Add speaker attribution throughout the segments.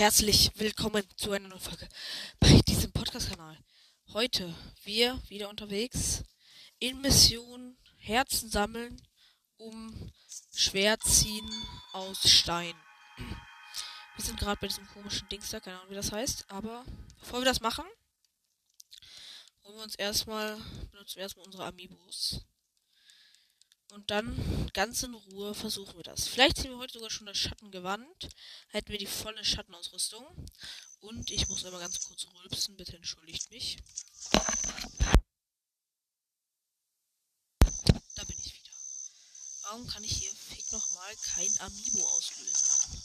Speaker 1: herzlich willkommen zu einer neuen Folge bei diesem Podcast-Kanal. Heute wir wieder unterwegs in Mission Herzen sammeln, um Schwert ziehen aus Stein. Wir sind gerade bei diesem komischen Dings da, keine Ahnung wie das heißt, aber bevor wir das machen, holen wir uns erstmal, benutzen wir erstmal unsere Amiibos. Und dann ganz in Ruhe versuchen wir das. Vielleicht ziehen wir heute sogar schon das Schattengewand. Hätten wir die volle Schattenausrüstung. Und ich muss aber ganz kurz rülpsen. Bitte entschuldigt mich. Da bin ich wieder. Warum kann ich hier fick nochmal kein Amiibo auslösen?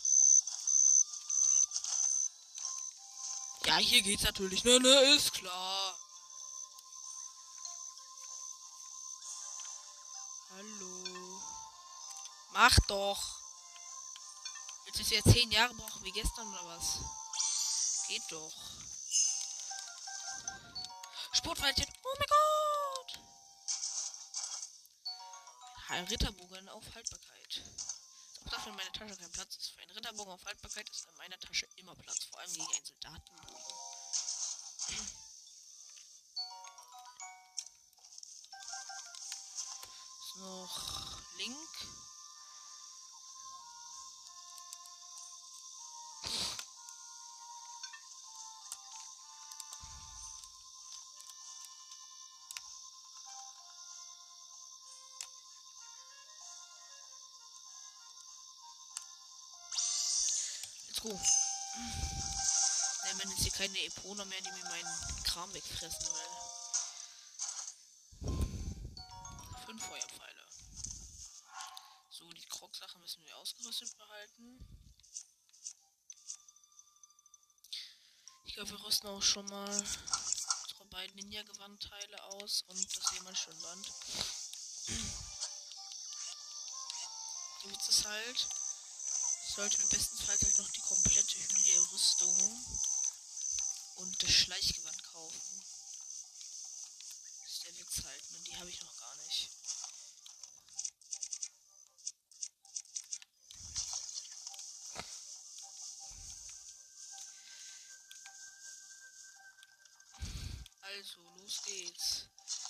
Speaker 1: Ja, hier geht's natürlich. Ne, ne, ist klar. Hallo. Mach doch. Jetzt ist ja zehn Jahre brauchen wie gestern oder was? Geht doch. Sportweilchen. Oh mein Gott. Ein Ritterbogen auf Haltbarkeit. Auch dafür in meiner Tasche kein Platz ist. Für einen Ritterbogen auf Haltbarkeit ist in meiner Tasche immer Platz. Vor allem gegen einen Soldatenbogen. Noch Link. Let's go. Wenn jetzt hier keine Epona mehr, die mir meinen Kram wegfressen will. Rüsten auch schon mal unsere beiden Ninja-Gewandteile aus und das Seemannsschwimmбand. Der Witz ist halt, sollte mir bestenfalls halt noch die komplette Also, los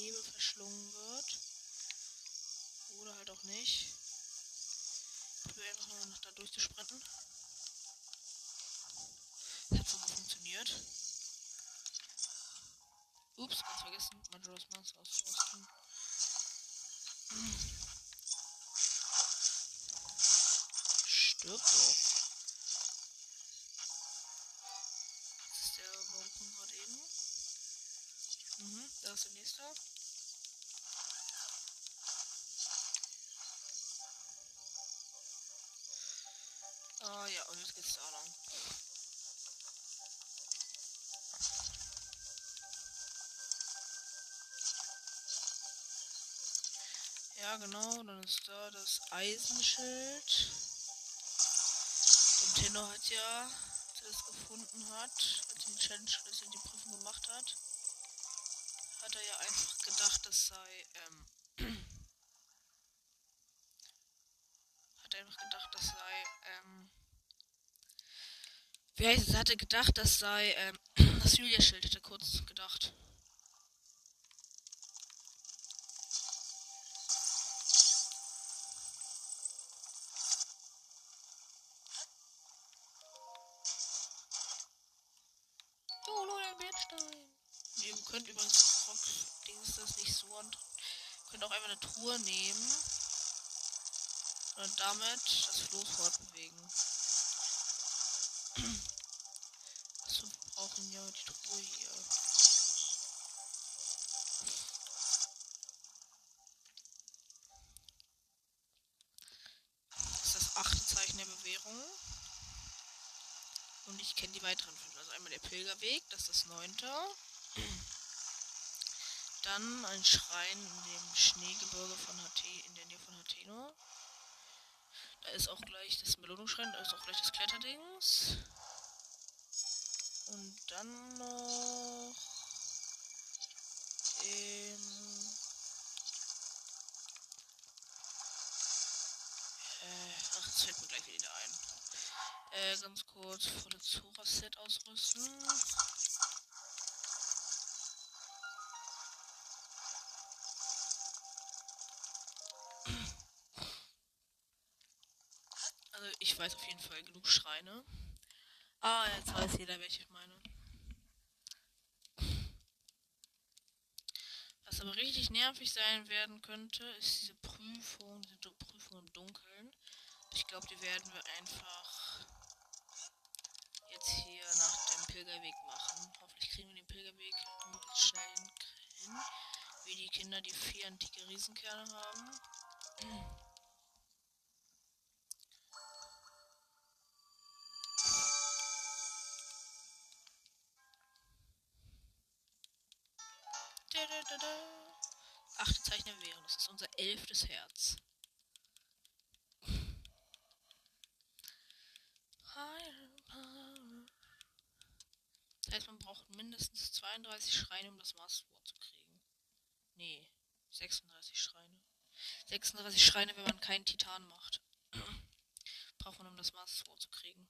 Speaker 1: Nebel verschlungen wird. Oder halt auch nicht. Ich will einfach mal noch da durchzusprinten. Das hat sogar funktioniert. Ups, ganz vergessen, Majora's Mask auszurüsten. Stirb doch. Der nächste. Ah ja, und jetzt geht's da lang. Ja, genau, dann ist da das Eisenschild. Und Tenno hat ja, als er das gefunden hat, als er die Challenge, als er die Prüfung gemacht hat, hat er ja einfach gedacht, das sei, ähm, hat er einfach gedacht, das sei, ähm, wie heißt es, er hatte gedacht, das sei, ähm, das Julia-Schild, hat er kurz gedacht. Ihr könnt übrigens Dings das nicht so und könnt auch einfach eine Truhe nehmen und damit das Floß fortbewegen. Also brauchen ja die Truhe hier. Das ist das achte Zeichen der Bewährung. Und ich kenne die weiteren fünf. Also einmal der Pilgerweg, das ist das neunte. Dann ein Schrein in dem Schneegebirge von HT, in der Nähe von Hateno. Da ist auch gleich das Belohnungsschrein, da ist auch gleich das Kletterdings. Und dann noch. Ähm, äh, ach, das fällt mir gleich wieder ein. Äh, ganz kurz volle Zora-Set ausrüsten. Ich weiß auf jeden Fall genug Schreine. Ah, jetzt weiß jeder, welche ich meine. Was aber richtig nervig sein werden könnte, ist diese Prüfung, diese Prüfung im Dunkeln. Ich glaube, die werden wir einfach jetzt hier nach dem Pilgerweg machen. Hoffentlich kriegen wir den Pilgerweg möglichst schnell hin. Wie die Kinder, die vier antike Riesenkerne haben. 36 Schreine, wenn man keinen Titan macht. braucht man, um das Master zu kriegen.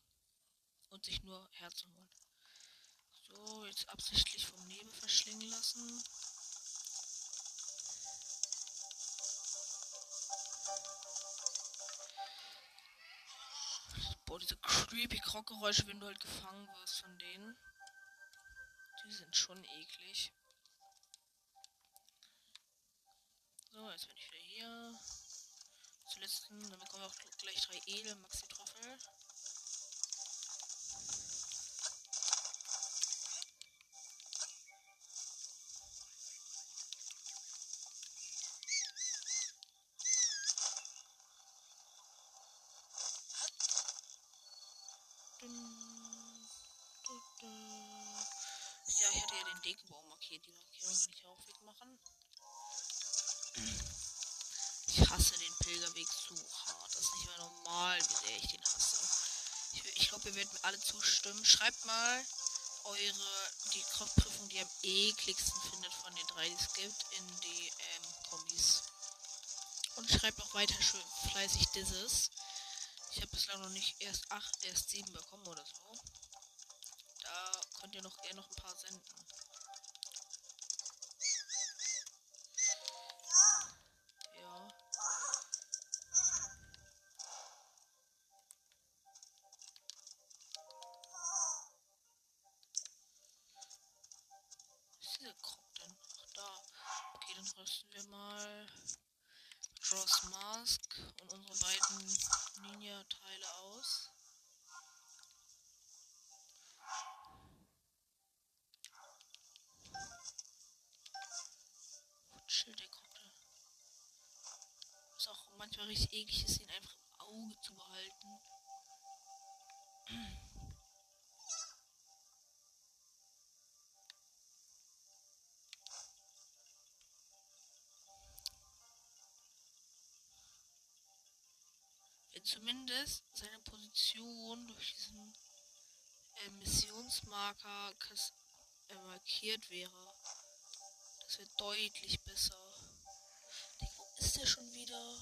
Speaker 1: Und sich nur Herzen holen. So, jetzt absichtlich vom Nebel verschlingen lassen. Boah, diese creepy Krockgeräusche, wenn du halt gefangen wirst von denen. Die sind schon eklig. So, jetzt bin ich wieder hier. Zuletzt, dann bekommen wir auch gleich drei Edel Maxi-Trüffel. Ja, die Kraftprüfung, die am ekligsten findet von den drei, die es gibt, in die ähm, Kombis. Und schreibt auch weiter schön fleißig dieses. Ich habe bislang noch nicht erst 8, erst 7 bekommen oder so. Da könnt ihr noch eher noch ein paar senden. Zumindest seine Position durch diesen äh, Missionsmarker äh, markiert wäre. Das wäre deutlich besser. Digga, wo ist der schon wieder?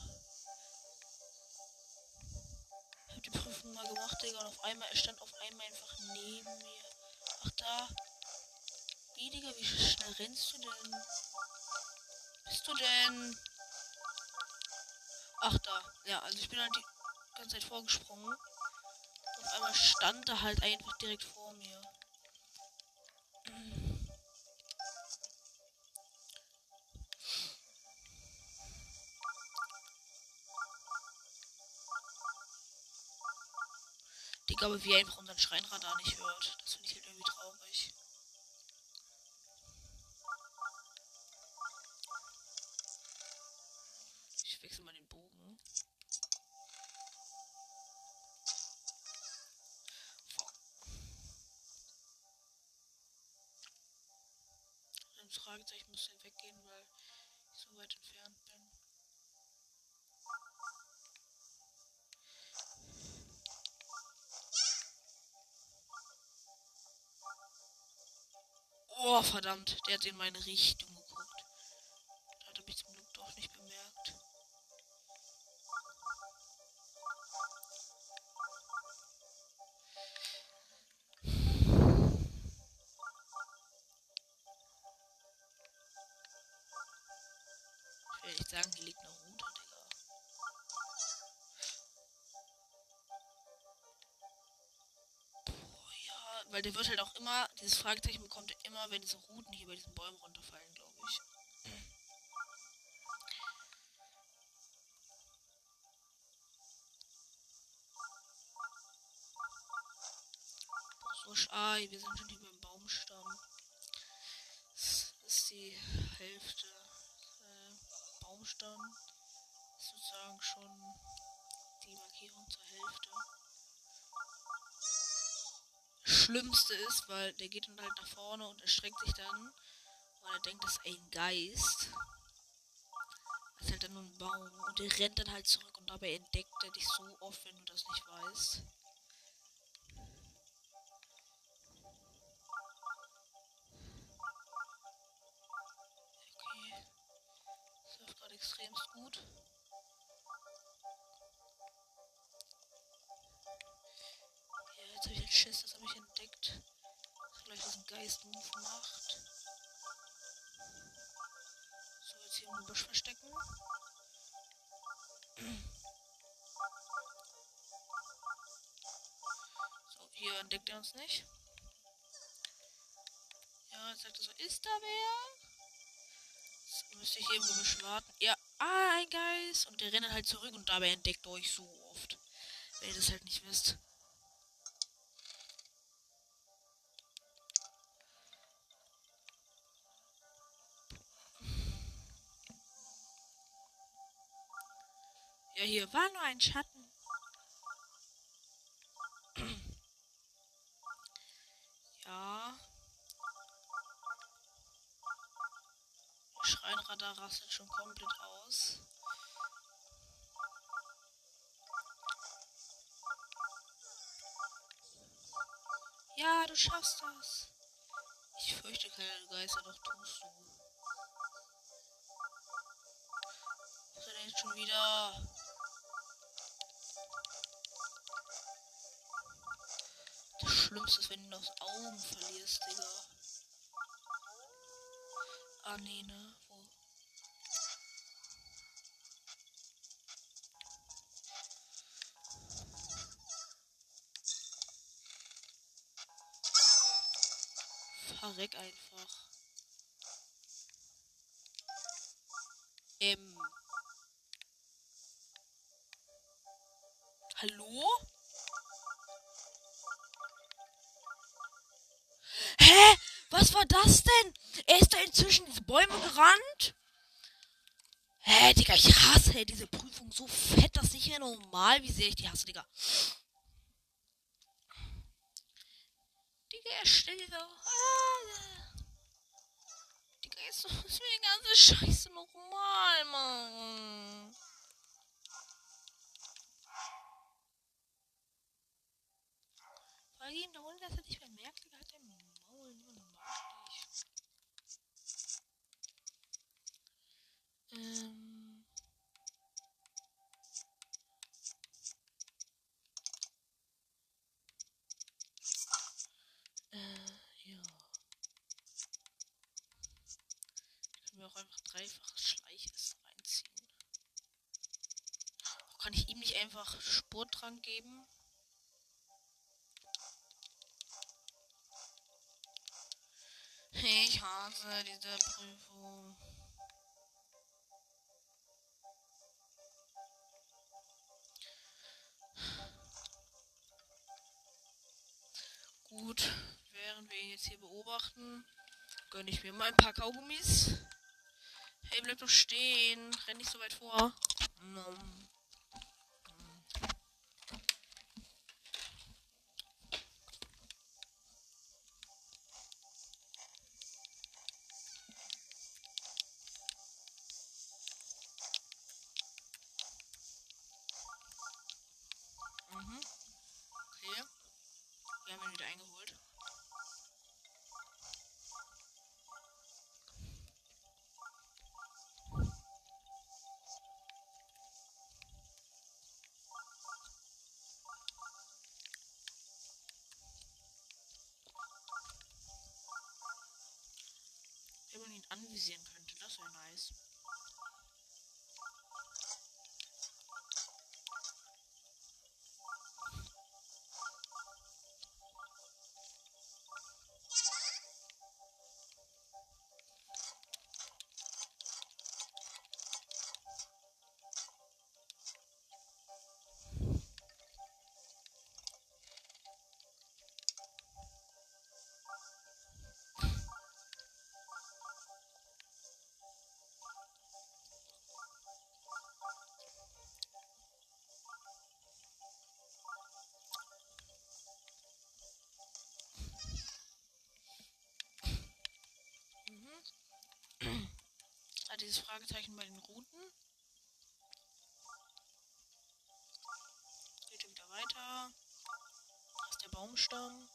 Speaker 1: Ich hab die Prüfung mal gemacht, Digga, und auf einmal, er stand auf einmal einfach neben mir. Ach da. Wie, Digga, wie schnell rennst du denn? Bist du denn? Ach da. Ja, also ich bin halt die ganze Zeit vorgesprungen. Auf einmal stand er halt einfach direkt vor mir. Digga, aber wie er einfach unseren Schreinradar nicht hört. Das finde ich halt Oh, verdammt, der hat in meine Richtung geguckt. Da hat er mich zum Glück doch nicht bemerkt. Ich will nicht sagen, hier weil der wird halt auch immer, dieses Fragezeichen bekommt er immer, wenn diese Routen hier bei diesen Bäumen runterfallen, glaube ich. So, ah, wir sind schon hier beim Baumstamm. Das ist die Hälfte. Äh, Baumstamm ist sozusagen schon die Markierung zur Hälfte. Schlimmste ist, weil der geht dann halt nach vorne und erschreckt sich dann, weil er denkt, das ist ein Geist. Das ist halt dann nur ein Baum und der rennt dann halt zurück und dabei entdeckt er dich so oft, wenn du das nicht weißt. Okay. Das läuft gerade extremst gut. Schiss, das habe ich entdeckt. Dass gleich diesen Geist-Move macht. So, jetzt hier im Busch verstecken. So, hier entdeckt er uns nicht. Ja, jetzt sagt er so, ist da wer? Jetzt müsste ich irgendwo ein bisschen warten. Ja, ah, ein Geist. Und der rennt halt zurück und dabei entdeckt er euch so oft. Wenn ihr das halt nicht wisst. Hier war nur ein Schatten. ja. Schreinradar rastet schon komplett aus. Ja, du schaffst das. Ich fürchte keine Geister, doch tust du. Was ist denn jetzt schon wieder? Das Schlimmste ist, wenn du aus Augen verlierst, Digga. Ah, nee, ne? Wo? Verreck einfach. Ähm. Inzwischen diese Bäume gerannt? Hä, Digga, ich hasse diese Prüfung so fett, dass nicht mehr normal, wie sehr ich die hasse, Digga. Digga, er da. Ah, Digga, ist, ist mir die ganze Scheiße normal, Mann. Weil ihm da unten, dass er Hasse diese Prüfung. Gut, während wir ihn jetzt hier beobachten, gönne ich mir mal ein paar Kaugummis. Hey, bleib doch stehen. Renn nicht so weit vor. Nom. Anvisieren könnte, das wäre nice. Dieses Fragezeichen bei den Routen. Geht wieder weiter. Das ist der Baumstamm.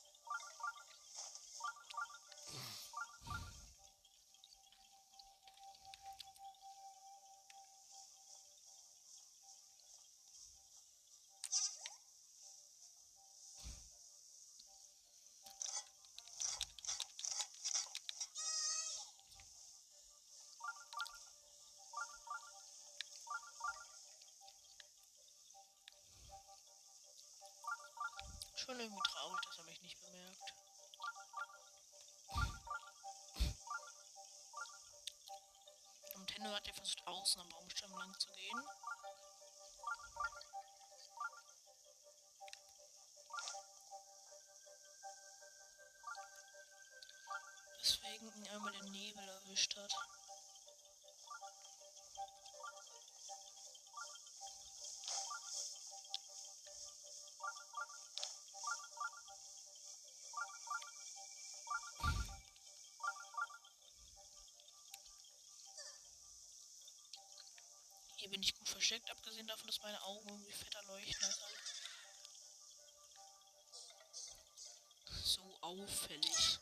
Speaker 1: Außen am Baumstamm lang zu gehen. Deswegen ihn einmal der Nebel erwischt hat. Abgesehen davon, dass meine Augen irgendwie fetter leuchten als halt. So auffällig.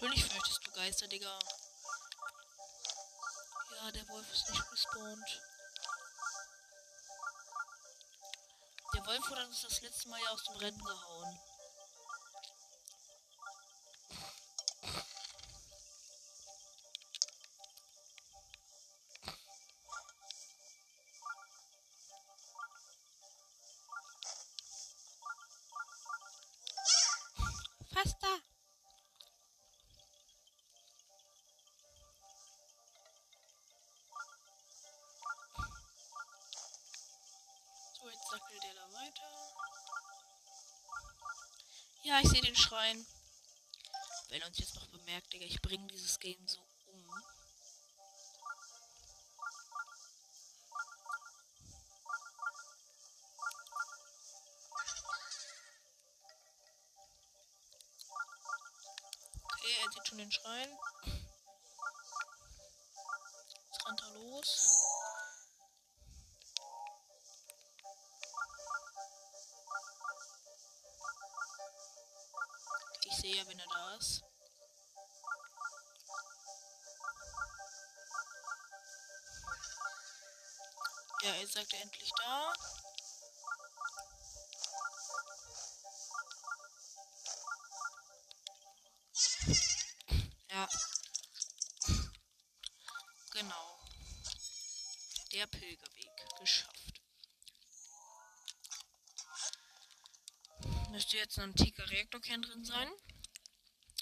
Speaker 1: Natürlich fürchtest du Geister, Digga. Ja, der Wolf ist nicht respawned. Der Wolf wurde uns das letzte Mal ja aus dem Rennen gehauen. Digga, ich bringe dieses Game so um. Okay, er sieht schon den Schrein. Jetzt rennt er los. Ich sehe ja, wenn er da ist. Ja, jetzt sagt er endlich da. Ja. Genau. Der Pilgerweg geschafft. Müsste jetzt ein antiker Reaktorkern drin sein.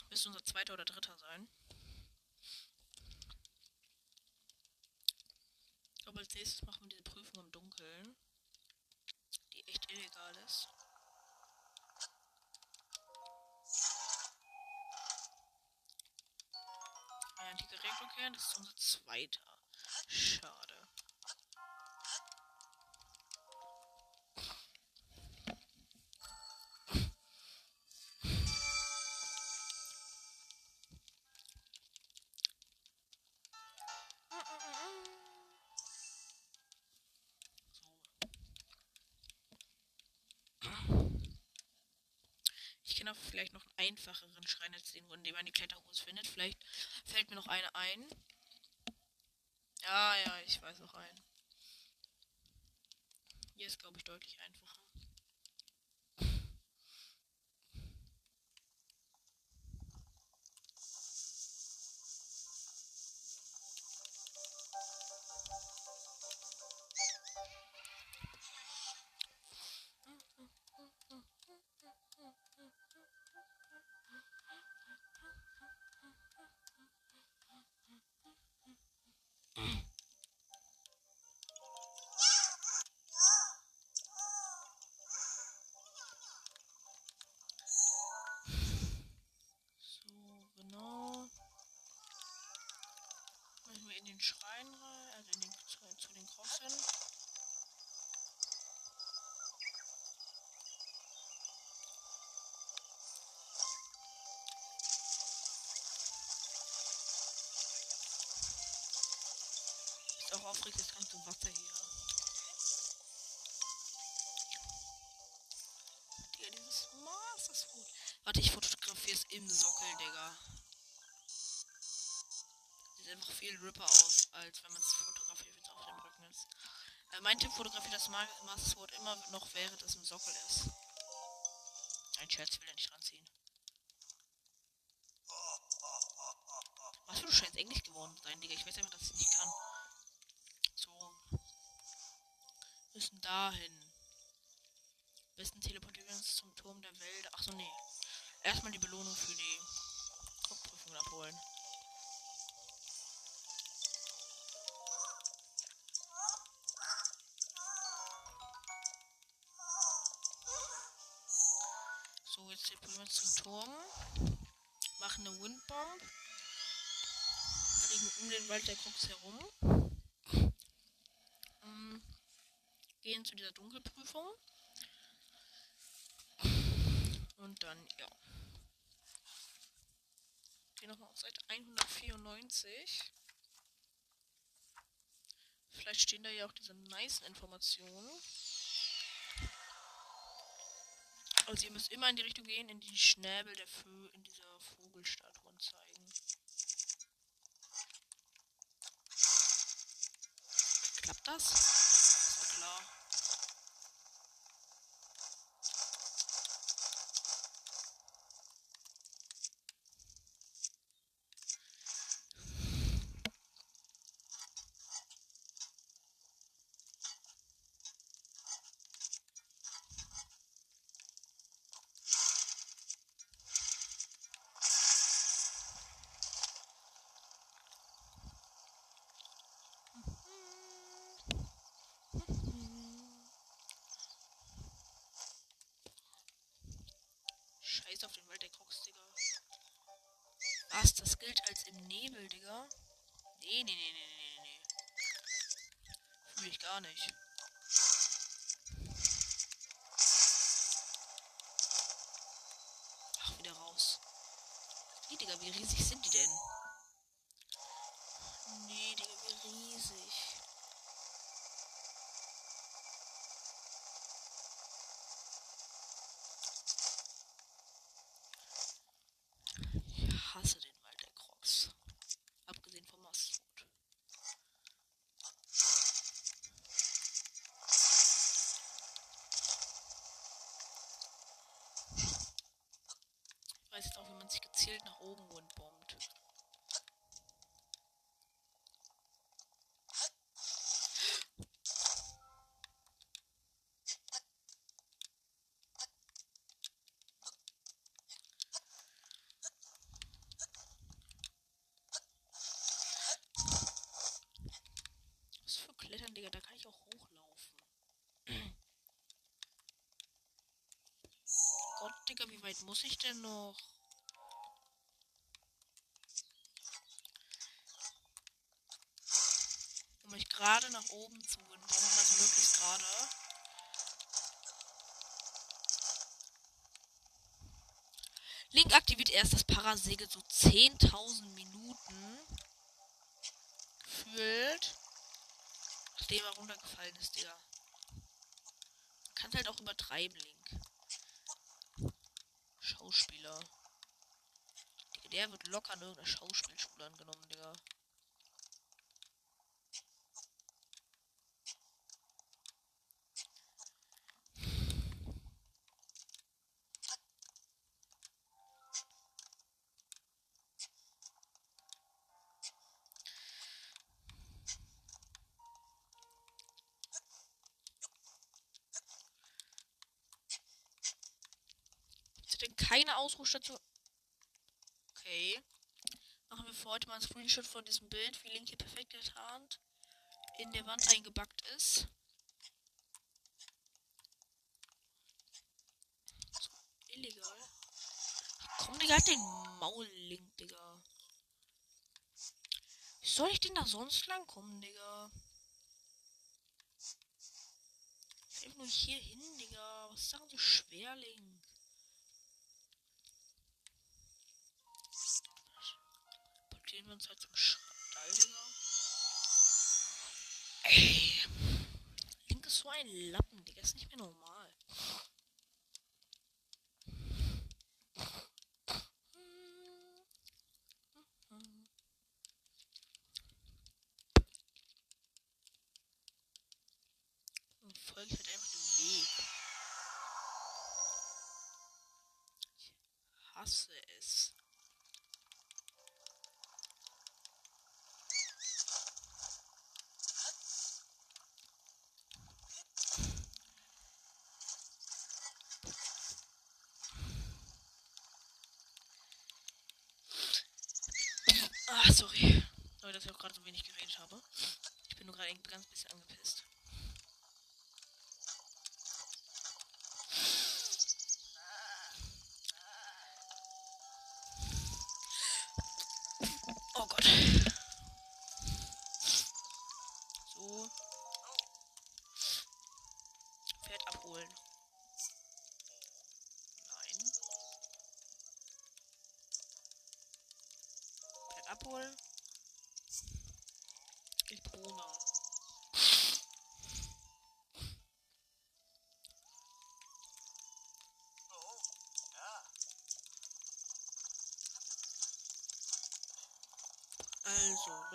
Speaker 1: Müsste unser zweiter oder dritter sein. Aber Aber als nächstes machen wir diese Prüfung im Dunkeln. Die echt illegal ist. Ein antiker Regenverkehr, das ist unser zweiter. Auch vielleicht noch einen einfacheren Schrein als den, in dem man die Kletterhose findet. Vielleicht fällt mir noch eine ein. Ja, ja, ich weiß noch einen. Hier ist, glaube ich, deutlich einfacher. Ist auch aufregend, das ganze Wasser hier. Digga, dieses Maß ist gut. Warte, ich fotografiere es im Sockel, Digga. Sieht einfach viel ripper aus, als wenn man es fotografiert, wenn es auf dem Rücken ist. Äh, mein Tipp fotografiert das Ma Sword immer noch, während es im Sockel ist. Ein Scherz will er nicht ranziehen. Was für du scheinst Englisch geworden sein, Digga. Ich weiß einfach, dass ich nicht kann. Dahin. Besten teleportieren wir uns zum Turm der Wälder. Achso, nee. Erstmal die Belohnung für die Kopfprüfung abholen. So, jetzt teleportieren wir uns zum Turm. Machen eine Windbomb. Fliegen um den Wald der Krux herum. Ähm, gehen zu dieser Dunkelprüfung. Und dann, ja. Gehen nochmal auf Seite 194. Vielleicht stehen da ja auch diese nice Informationen. Also ihr müsst immer in die Richtung gehen, in die Schnäbel der Vö in dieser Vogelstatuen zeigen. Klappt das? Ist ja klar. Scheiß auf den Wald der Krux, Digga. Was? Das gilt als im Nebel, Digga? Nee, nee, nee, nee, nee, nee, nee. Fühl ich gar nicht. Ach, wieder raus. Nee, Digga, wie riesig sind die denn? Nee, Digga, wie riesig. Ich hasse den Wald der Crocs. Abgesehen vom Mastwood. Ich weiß jetzt auch, wie man sich gezielt nach oben windbombt. Was für kletternde doch hochlaufen. Gott, Digga, wie weit muss ich denn noch? Um mich gerade nach oben zu bomben, also möglichst gerade. Link aktiviert erst das Parasegel so 10.000 Minuten. Gefühlt. Nachdem er runtergefallen ist, Digga. Man kann halt auch übertreiben, Link. Schauspieler. Digga, der wird locker in irgendeiner Schauspielschule angenommen, Digga. Ausruhstation? Okay. Machen wir für heute mal ein Screenshot von diesem Bild, wie Link hier perfekt getarnt in der Wand eingebackt ist. So, illegal. Komm, Digga, hat den Maul, Link, Digga. Wie soll ich denn da sonst lang kommen, Digga? Ich nur hier hin, Digga. Was ist daran so schwer, Portieren wir uns halt zum Stall, Digga. Ey. Link ist so ein Lappen, Digga. Ist nicht mehr normal.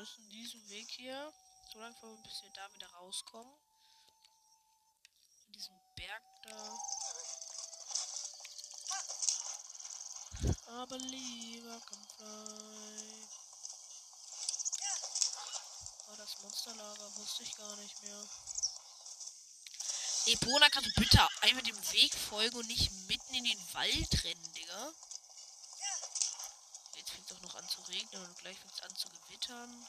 Speaker 1: Müssen diesen Weg hier, so lange vor, bis wir da wieder rauskommen. In diesem Berg da. Aber lieber kann fly. Oh, das Monsterlager wusste ich gar nicht mehr. Epona, kannst du bitte einfach dem Weg folgen und nicht mitten in den Wald rennen, Digga? Jetzt fängt es auch noch an zu regnen und gleich fängt es an zu gewittern.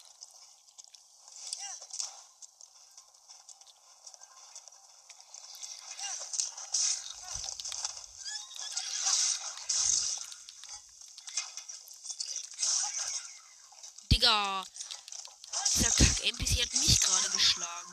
Speaker 1: Digga! Dieser Kack-NPC hat mich gerade geschlagen,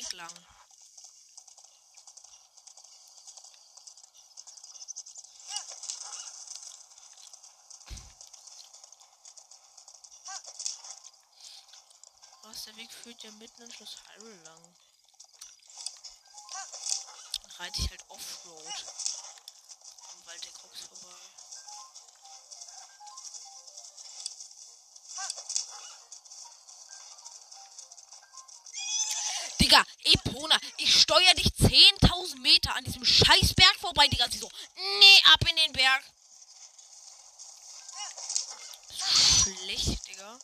Speaker 1: Weg lang. Was, der Weg führt ja mitten in Schloss Hyrule lang. Dann reite ich halt Offroad. Digga, Epona, ich steuere dich 10.000 Meter an diesem Scheißberg vorbei, Digga. Sie so, nee, ab in den Berg. Schlecht, Digga.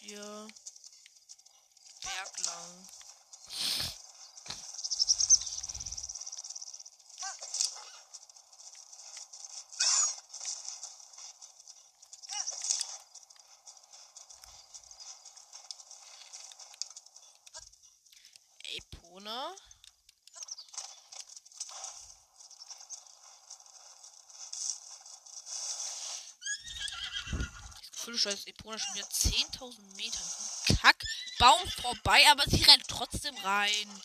Speaker 1: Hier. Berg lang. Epona. Das Gefühl, Epona schon wieder 10.000 Meter vom Kackbaum vorbei, aber sie rennt trotzdem rein.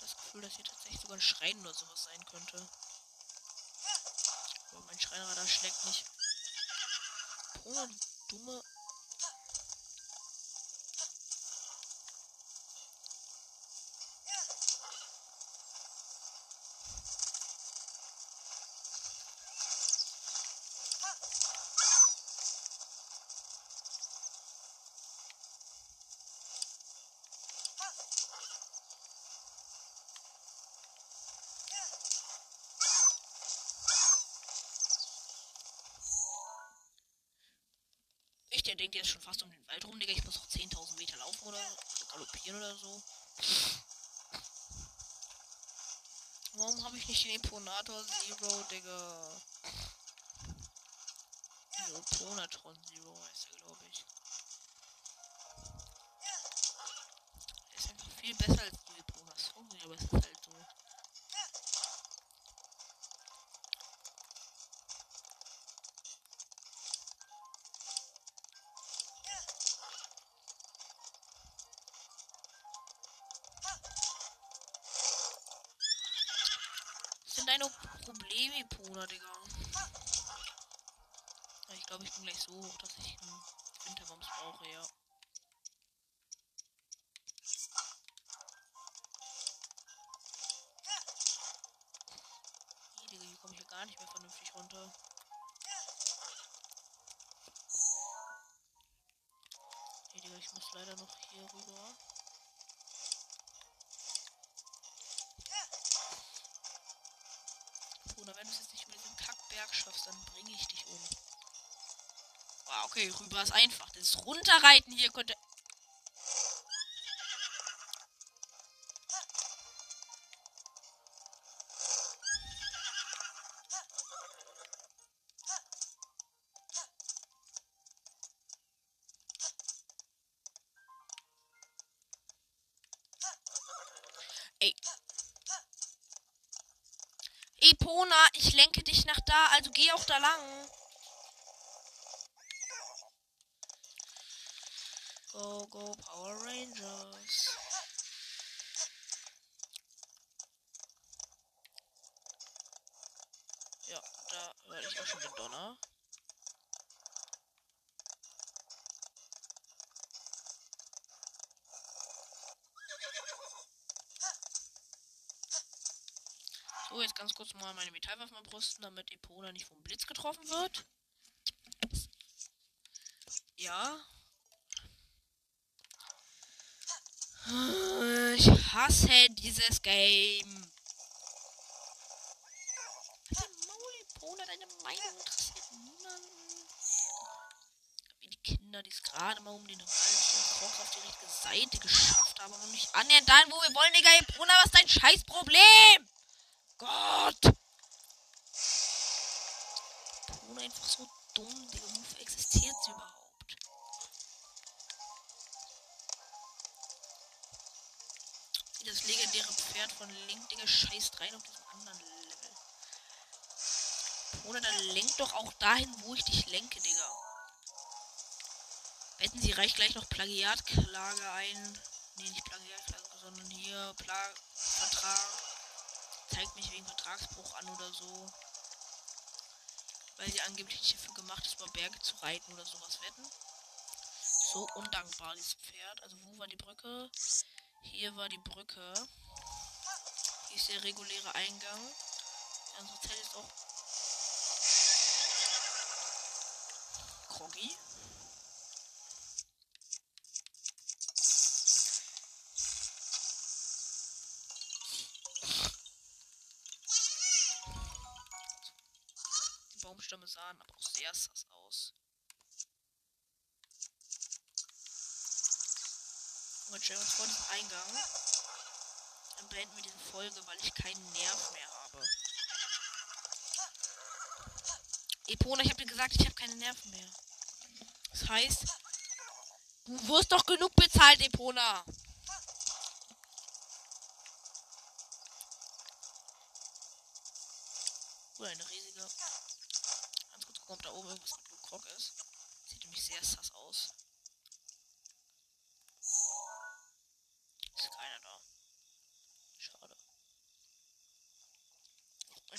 Speaker 1: Das Gefühl, dass hier tatsächlich sogar ein Schrein oder sowas sein könnte. Aber mein Schreinradar schlägt nicht. Du dumme Ich der denkt jetzt schon fast um den Wald rum, Digga. Ich muss noch 10.000 Meter laufen oder also galoppieren oder so. Warum habe ich nicht den Imponator Zero, Digga? Ponatron Zero heißt sind deine Probleme, Pona, Digga? Ich glaube, ich bin gleich so hoch, dass ich einen Winterbombs brauche, ja. Rüber ist einfach. Das Runterreiten hier könnte. Ey, Epona, ich lenke dich nach da, also geh auch da lang. Go, go, Power Rangers. Ja, da höre ich auch schon den Donner. So, jetzt ganz kurz mal meine Metallwaffen abrüsten, damit Epona nicht vom Blitz getroffen wird. Ja. Ich hasse dieses Game. Halt dein Maul, Epona, deine Meinung interessiert niemanden. Wie die Kinder, die es gerade mal um den und Koch auf die richtige Seite geschafft haben, aber nicht annähernd dahin, wo wir wollen, Digga, Epona, was ist dein Scheißproblem? Rein auf diesem anderen Level. Bruno, dann lenk doch auch dahin, wo ich dich lenke, Digga. Wetten, sie reicht gleich noch Plagiatklage ein. Nee, nicht Plagiatklage, sondern hier Pla Vertrag zeigt mich wegen Vertragsbruch an oder so. Weil sie angeblich dafür gemacht ist, über Berge zu reiten oder sowas wetten. So undankbar, dieses Pferd. Also wo war die Brücke? Hier war die Brücke. Hier ist der reguläre Eingang. Unsere Zelle ist auch Kroggy. Die Baumstämme sahen aber auch sehr sass aus. Und stellen uns vor diesen Eingang. Beenden wir diese Folge, weil ich keinen Nerv mehr habe. Epona, ich habe dir gesagt, ich habe keine Nerven mehr. Das heißt, du wirst doch genug bezahlt, Epona. Oder eine riesige. Ganz kurz gucken, ob da oben irgendwas mit Croc ist. Sieht nämlich sehr sass aus.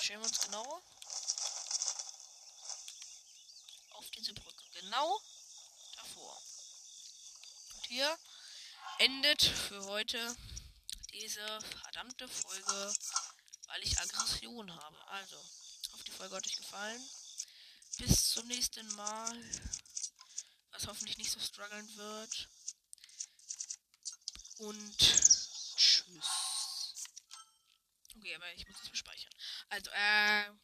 Speaker 1: Stellen wir uns genau auf diese Brücke. Genau davor. Und hier endet für heute diese verdammte Folge, weil ich Aggression habe. Also, hoffe, die Folge hat euch gefallen. Bis zum nächsten Mal. Was hoffentlich nicht so strugglen wird. Und tschüss. Okay, aber ich muss bespeichern. Also, äh.